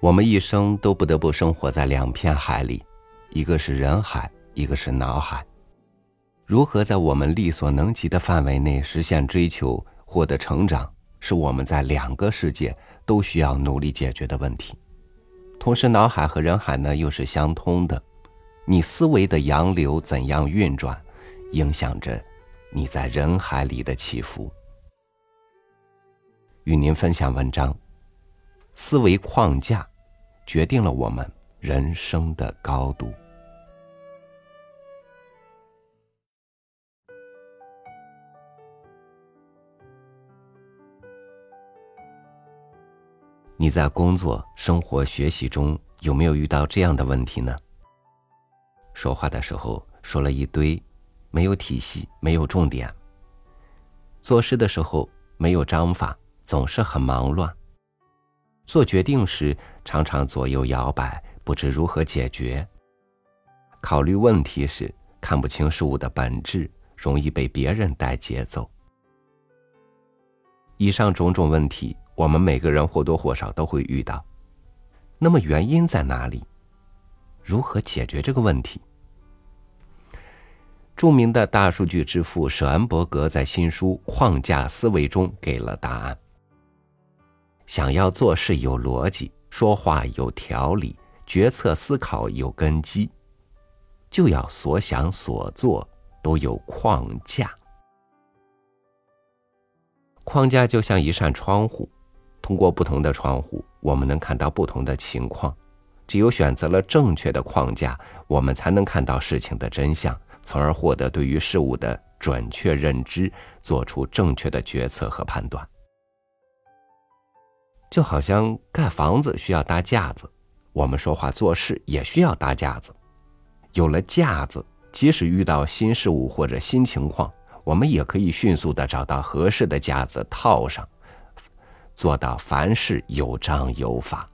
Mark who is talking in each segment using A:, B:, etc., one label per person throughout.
A: 我们一生都不得不生活在两片海里，一个是人海，一个是脑海。如何在我们力所能及的范围内实现追求、获得成长，是我们在两个世界都需要努力解决的问题。同时，脑海和人海呢又是相通的。你思维的洋流怎样运转，影响着你在人海里的起伏。与您分享文章：思维框架决定了我们人生的高度。你在工作、生活、学习中有没有遇到这样的问题呢？说话的时候说了一堆，没有体系，没有重点。做事的时候没有章法，总是很忙乱。做决定时常常左右摇摆，不知如何解决。考虑问题时看不清事物的本质，容易被别人带节奏。以上种种问题，我们每个人或多或少都会遇到。那么原因在哪里？如何解决这个问题？著名的大数据之父舍恩伯格在新书《框架思维》中给了答案。想要做事有逻辑，说话有条理，决策思考有根基，就要所想所做都有框架。框架就像一扇窗户，通过不同的窗户，我们能看到不同的情况。只有选择了正确的框架，我们才能看到事情的真相。从而获得对于事物的准确认知，做出正确的决策和判断。就好像盖房子需要搭架子，我们说话做事也需要搭架子。有了架子，即使遇到新事物或者新情况，我们也可以迅速的找到合适的架子套上，做到凡事有章有法。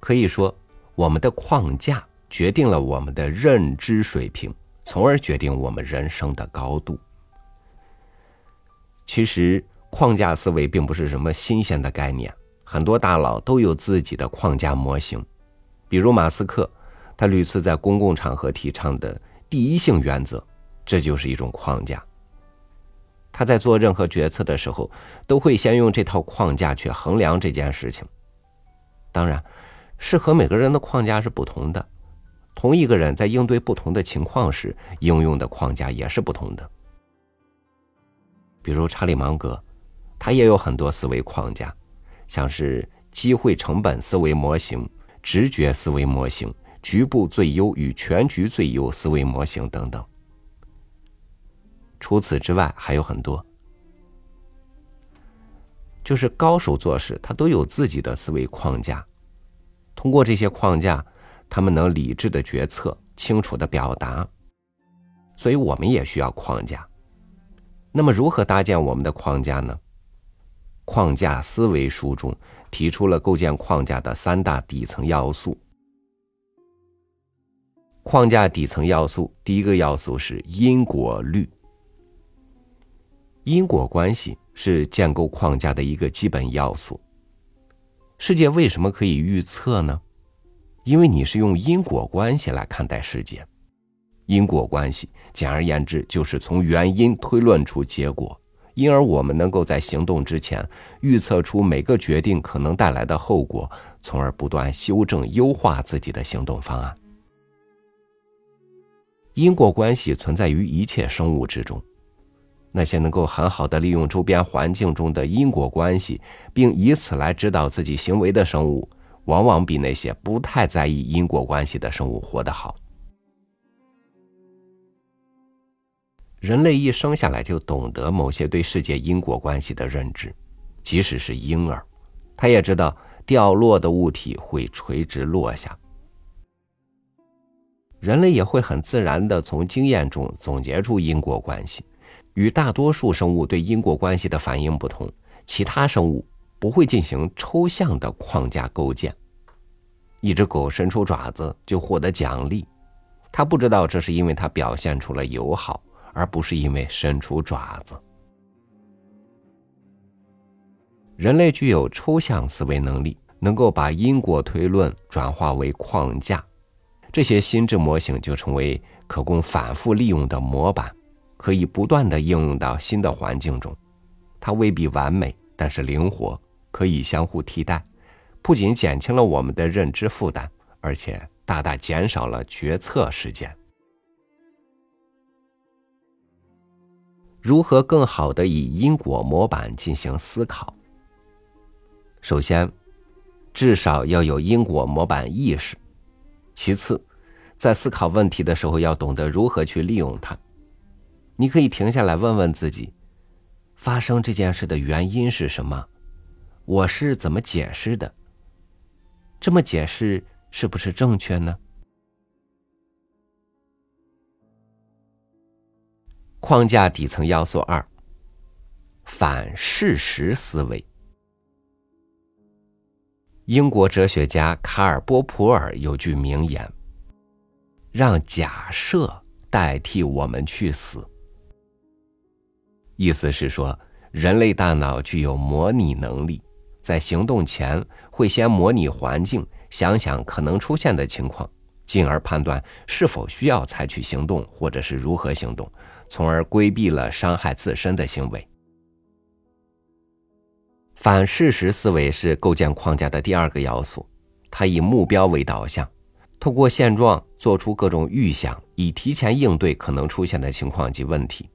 A: 可以说，我们的框架。决定了我们的认知水平，从而决定我们人生的高度。其实，框架思维并不是什么新鲜的概念，很多大佬都有自己的框架模型。比如马斯克，他屡次在公共场合提倡的第一性原则，这就是一种框架。他在做任何决策的时候，都会先用这套框架去衡量这件事情。当然，适合每个人的框架是不同的。同一个人在应对不同的情况时，应用的框架也是不同的。比如查理芒格，他也有很多思维框架，像是机会成本思维模型、直觉思维模型、局部最优与全局最优思维模型等等。除此之外还有很多，就是高手做事，他都有自己的思维框架，通过这些框架。他们能理智的决策，清楚的表达，所以我们也需要框架。那么，如何搭建我们的框架呢？框架思维书中提出了构建框架的三大底层要素。框架底层要素，第一个要素是因果律。因果关系是建构框架的一个基本要素。世界为什么可以预测呢？因为你是用因果关系来看待世界，因果关系简而言之就是从原因推论出结果，因而我们能够在行动之前预测出每个决定可能带来的后果，从而不断修正优化自己的行动方案。因果关系存在于一切生物之中，那些能够很好的利用周边环境中的因果关系，并以此来指导自己行为的生物。往往比那些不太在意因果关系的生物活得好。人类一生下来就懂得某些对世界因果关系的认知，即使是婴儿，他也知道掉落的物体会垂直落下。人类也会很自然的从经验中总结出因果关系。与大多数生物对因果关系的反应不同，其他生物。不会进行抽象的框架构建。一只狗伸出爪子就获得奖励，它不知道这是因为它表现出了友好，而不是因为伸出爪子。人类具有抽象思维能力，能够把因果推论转化为框架，这些心智模型就成为可供反复利用的模板，可以不断的应用到新的环境中。它未必完美，但是灵活，可以相互替代，不仅减轻了我们的认知负担，而且大大减少了决策时间。如何更好的以因果模板进行思考？首先，至少要有因果模板意识。其次，在思考问题的时候，要懂得如何去利用它。你可以停下来问问自己：发生这件事的原因是什么？我是怎么解释的？这么解释是不是正确呢？框架底层要素二：反事实思维。英国哲学家卡尔·波普尔有句名言：“让假设代替我们去死。”意思是说，人类大脑具有模拟能力，在行动前会先模拟环境，想想可能出现的情况，进而判断是否需要采取行动，或者是如何行动，从而规避了伤害自身的行为。反事实思维是构建框架的第二个要素，它以目标为导向，透过现状做出各种预想，以提前应对可能出现的情况及问题。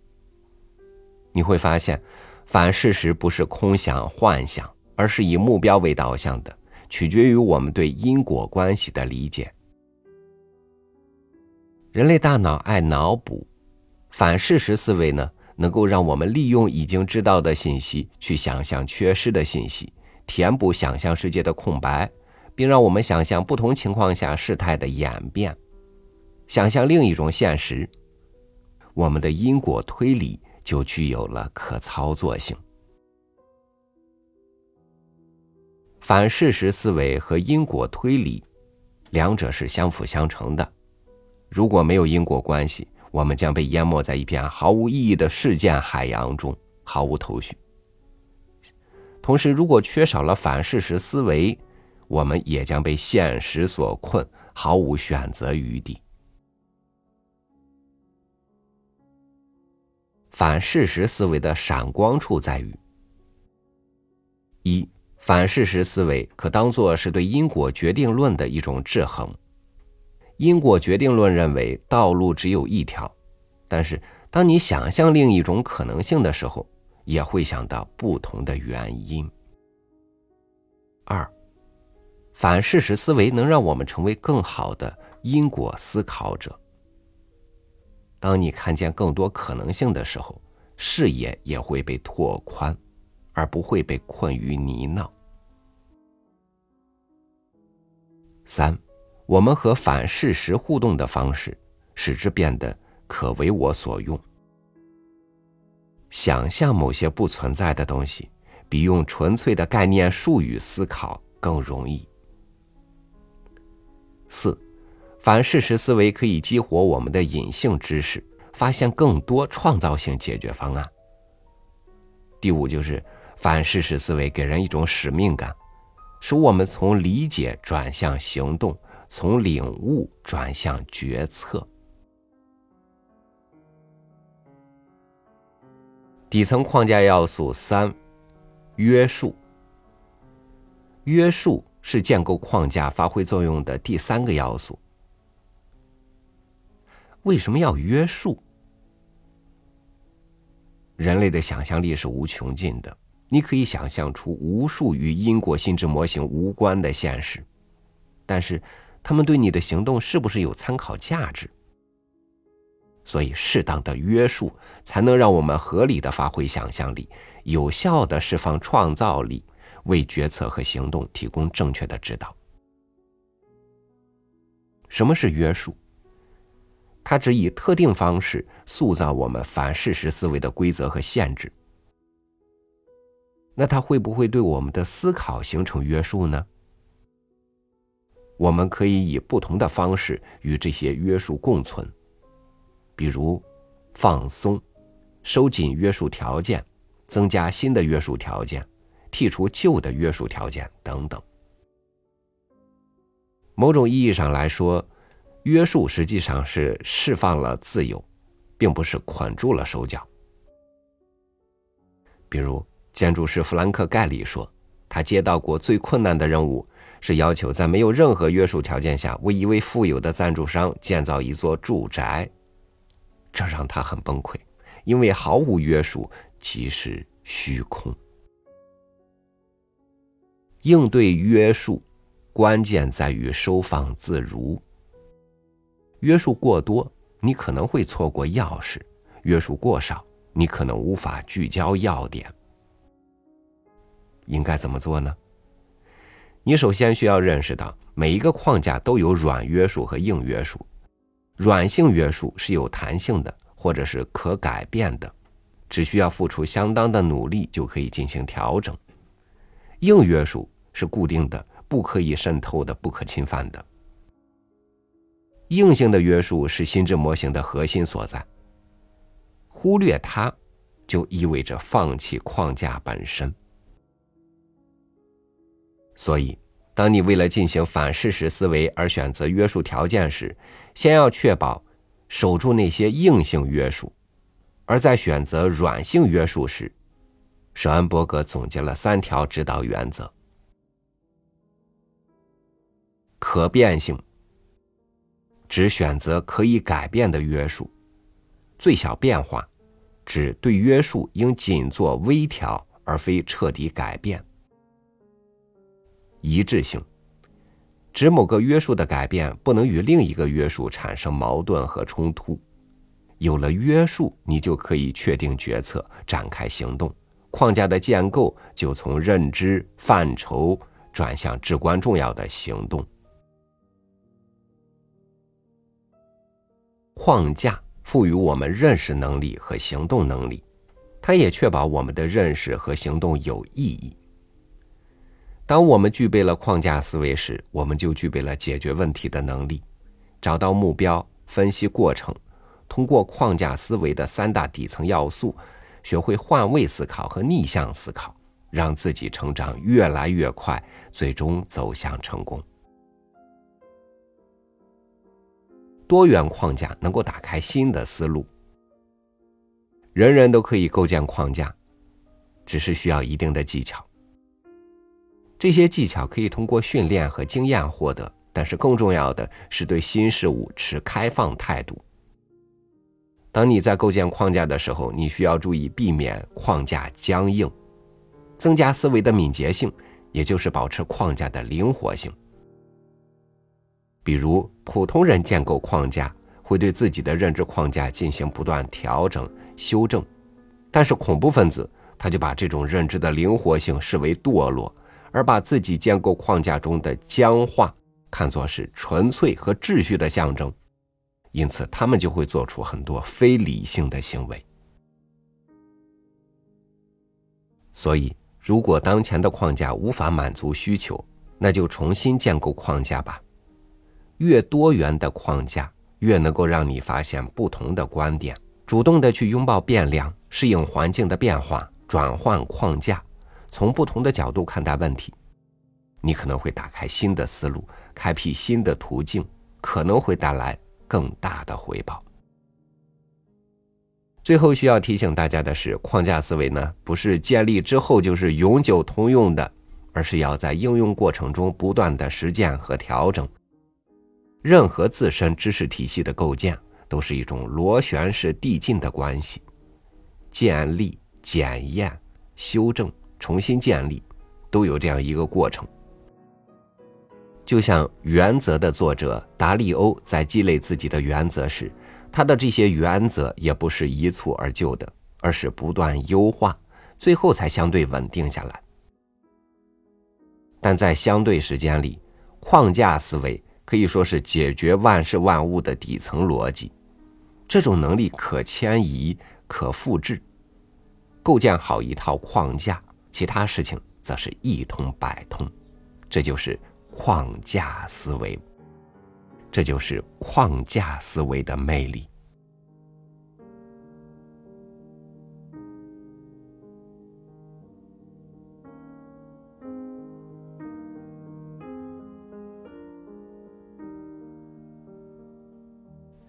A: 你会发现，反事实不是空想幻想，而是以目标为导向的，取决于我们对因果关系的理解。人类大脑爱脑补，反事实思维呢？能够让我们利用已经知道的信息去想象缺失的信息，填补想象世界的空白，并让我们想象不同情况下事态的演变，想象另一种现实。我们的因果推理就具有了可操作性。反事实思维和因果推理，两者是相辅相成的。如果没有因果关系，我们将被淹没在一片毫无意义的事件海洋中，毫无头绪。同时，如果缺少了反事实思维，我们也将被现实所困，毫无选择余地。反事实思维的闪光处在于：一，反事实思维可当作是对因果决定论的一种制衡。因果决定论认为道路只有一条，但是当你想象另一种可能性的时候，也会想到不同的原因。二，反事实思维能让我们成为更好的因果思考者。当你看见更多可能性的时候，视野也会被拓宽，而不会被困于泥淖。三。我们和反事实互动的方式，使之变得可为我所用。想象某些不存在的东西，比用纯粹的概念术语思考更容易。四，反事实思维可以激活我们的隐性知识，发现更多创造性解决方案。第五，就是反事实思维给人一种使命感，使我们从理解转向行动。从领悟转向决策，底层框架要素三：约束。约束是建构框架发挥作用的第三个要素。为什么要约束？人类的想象力是无穷尽的，你可以想象出无数与因果心智模型无关的现实，但是。他们对你的行动是不是有参考价值？所以，适当的约束才能让我们合理的发挥想象力，有效的释放创造力，为决策和行动提供正确的指导。什么是约束？它只以特定方式塑造我们反事实思维的规则和限制。那它会不会对我们的思考形成约束呢？我们可以以不同的方式与这些约束共存，比如放松、收紧约束条件、增加新的约束条件、剔除旧的约束条件等等。某种意义上来说，约束实际上是释放了自由，并不是捆住了手脚。比如，建筑师弗兰克·盖里说，他接到过最困难的任务是要求在没有任何约束条件下为一位富有的赞助商建造一座住宅，这让他很崩溃，因为毫无约束即是虚空。应对约束，关键在于收放自如。约束过多，你可能会错过钥匙；约束过少，你可能无法聚焦要点。应该怎么做呢？你首先需要认识到，每一个框架都有软约束和硬约束。软性约束是有弹性的，或者是可改变的，只需要付出相当的努力就可以进行调整。硬约束是固定的、不可以渗透的、不可侵犯的。硬性的约束是心智模型的核心所在。忽略它，就意味着放弃框架本身。所以，当你为了进行反事实思维而选择约束条件时，先要确保守住那些硬性约束；而在选择软性约束时，舍恩伯格总结了三条指导原则：可变性，指选择可以改变的约束；最小变化，指对约束应仅做微调而非彻底改变；一致性，指某个约束的改变不能与另一个约束产生矛盾和冲突。有了约束，你就可以确定决策，展开行动。框架的建构就从认知范畴转向至关重要的行动。框架赋予我们认识能力和行动能力，它也确保我们的认识和行动有意义。当我们具备了框架思维时，我们就具备了解决问题的能力，找到目标，分析过程，通过框架思维的三大底层要素。学会换位思考和逆向思考，让自己成长越来越快，最终走向成功。多元框架能够打开新的思路。人人都可以构建框架，只是需要一定的技巧。这些技巧可以通过训练和经验获得，但是更重要的是对新事物持开放态度。当你在构建框架的时候，你需要注意避免框架僵硬，增加思维的敏捷性，也就是保持框架的灵活性。比如，普通人建构框架会对自己的认知框架进行不断调整、修正，但是恐怖分子他就把这种认知的灵活性视为堕落，而把自己建构框架中的僵化看作是纯粹和秩序的象征。因此，他们就会做出很多非理性的行为。所以，如果当前的框架无法满足需求，那就重新建构框架吧。越多元的框架，越能够让你发现不同的观点，主动的去拥抱变量，适应环境的变化，转换框架，从不同的角度看待问题。你可能会打开新的思路，开辟新的途径，可能会带来。更大的回报。最后需要提醒大家的是，框架思维呢，不是建立之后就是永久通用的，而是要在应用过程中不断的实践和调整。任何自身知识体系的构建，都是一种螺旋式递进的关系，建立、检验、修正、重新建立，都有这样一个过程。就像《原则》的作者达利欧在积累自己的原则时，他的这些原则也不是一蹴而就的，而是不断优化，最后才相对稳定下来。但在相对时间里，框架思维可以说是解决万事万物的底层逻辑，这种能力可迁移、可复制。构建好一套框架，其他事情则是一通百通这就是框架思维这就是框架思维的魅力。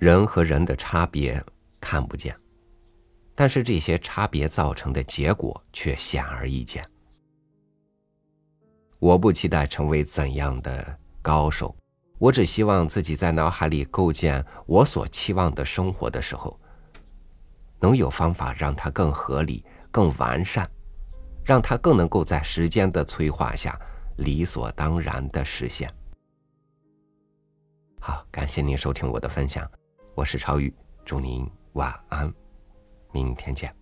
A: 人和人的差别看不见但是这些差别造成的结果却显而易见。我不期待成为怎样的高手，我只希望自己在脑海里构建我所期望的生活的时候，能有方法让它更合理、更完善，让它更能够在时间的催化下理所当然的实现。好，感谢您收听我的分享，我是超宇，祝您晚安，明天见。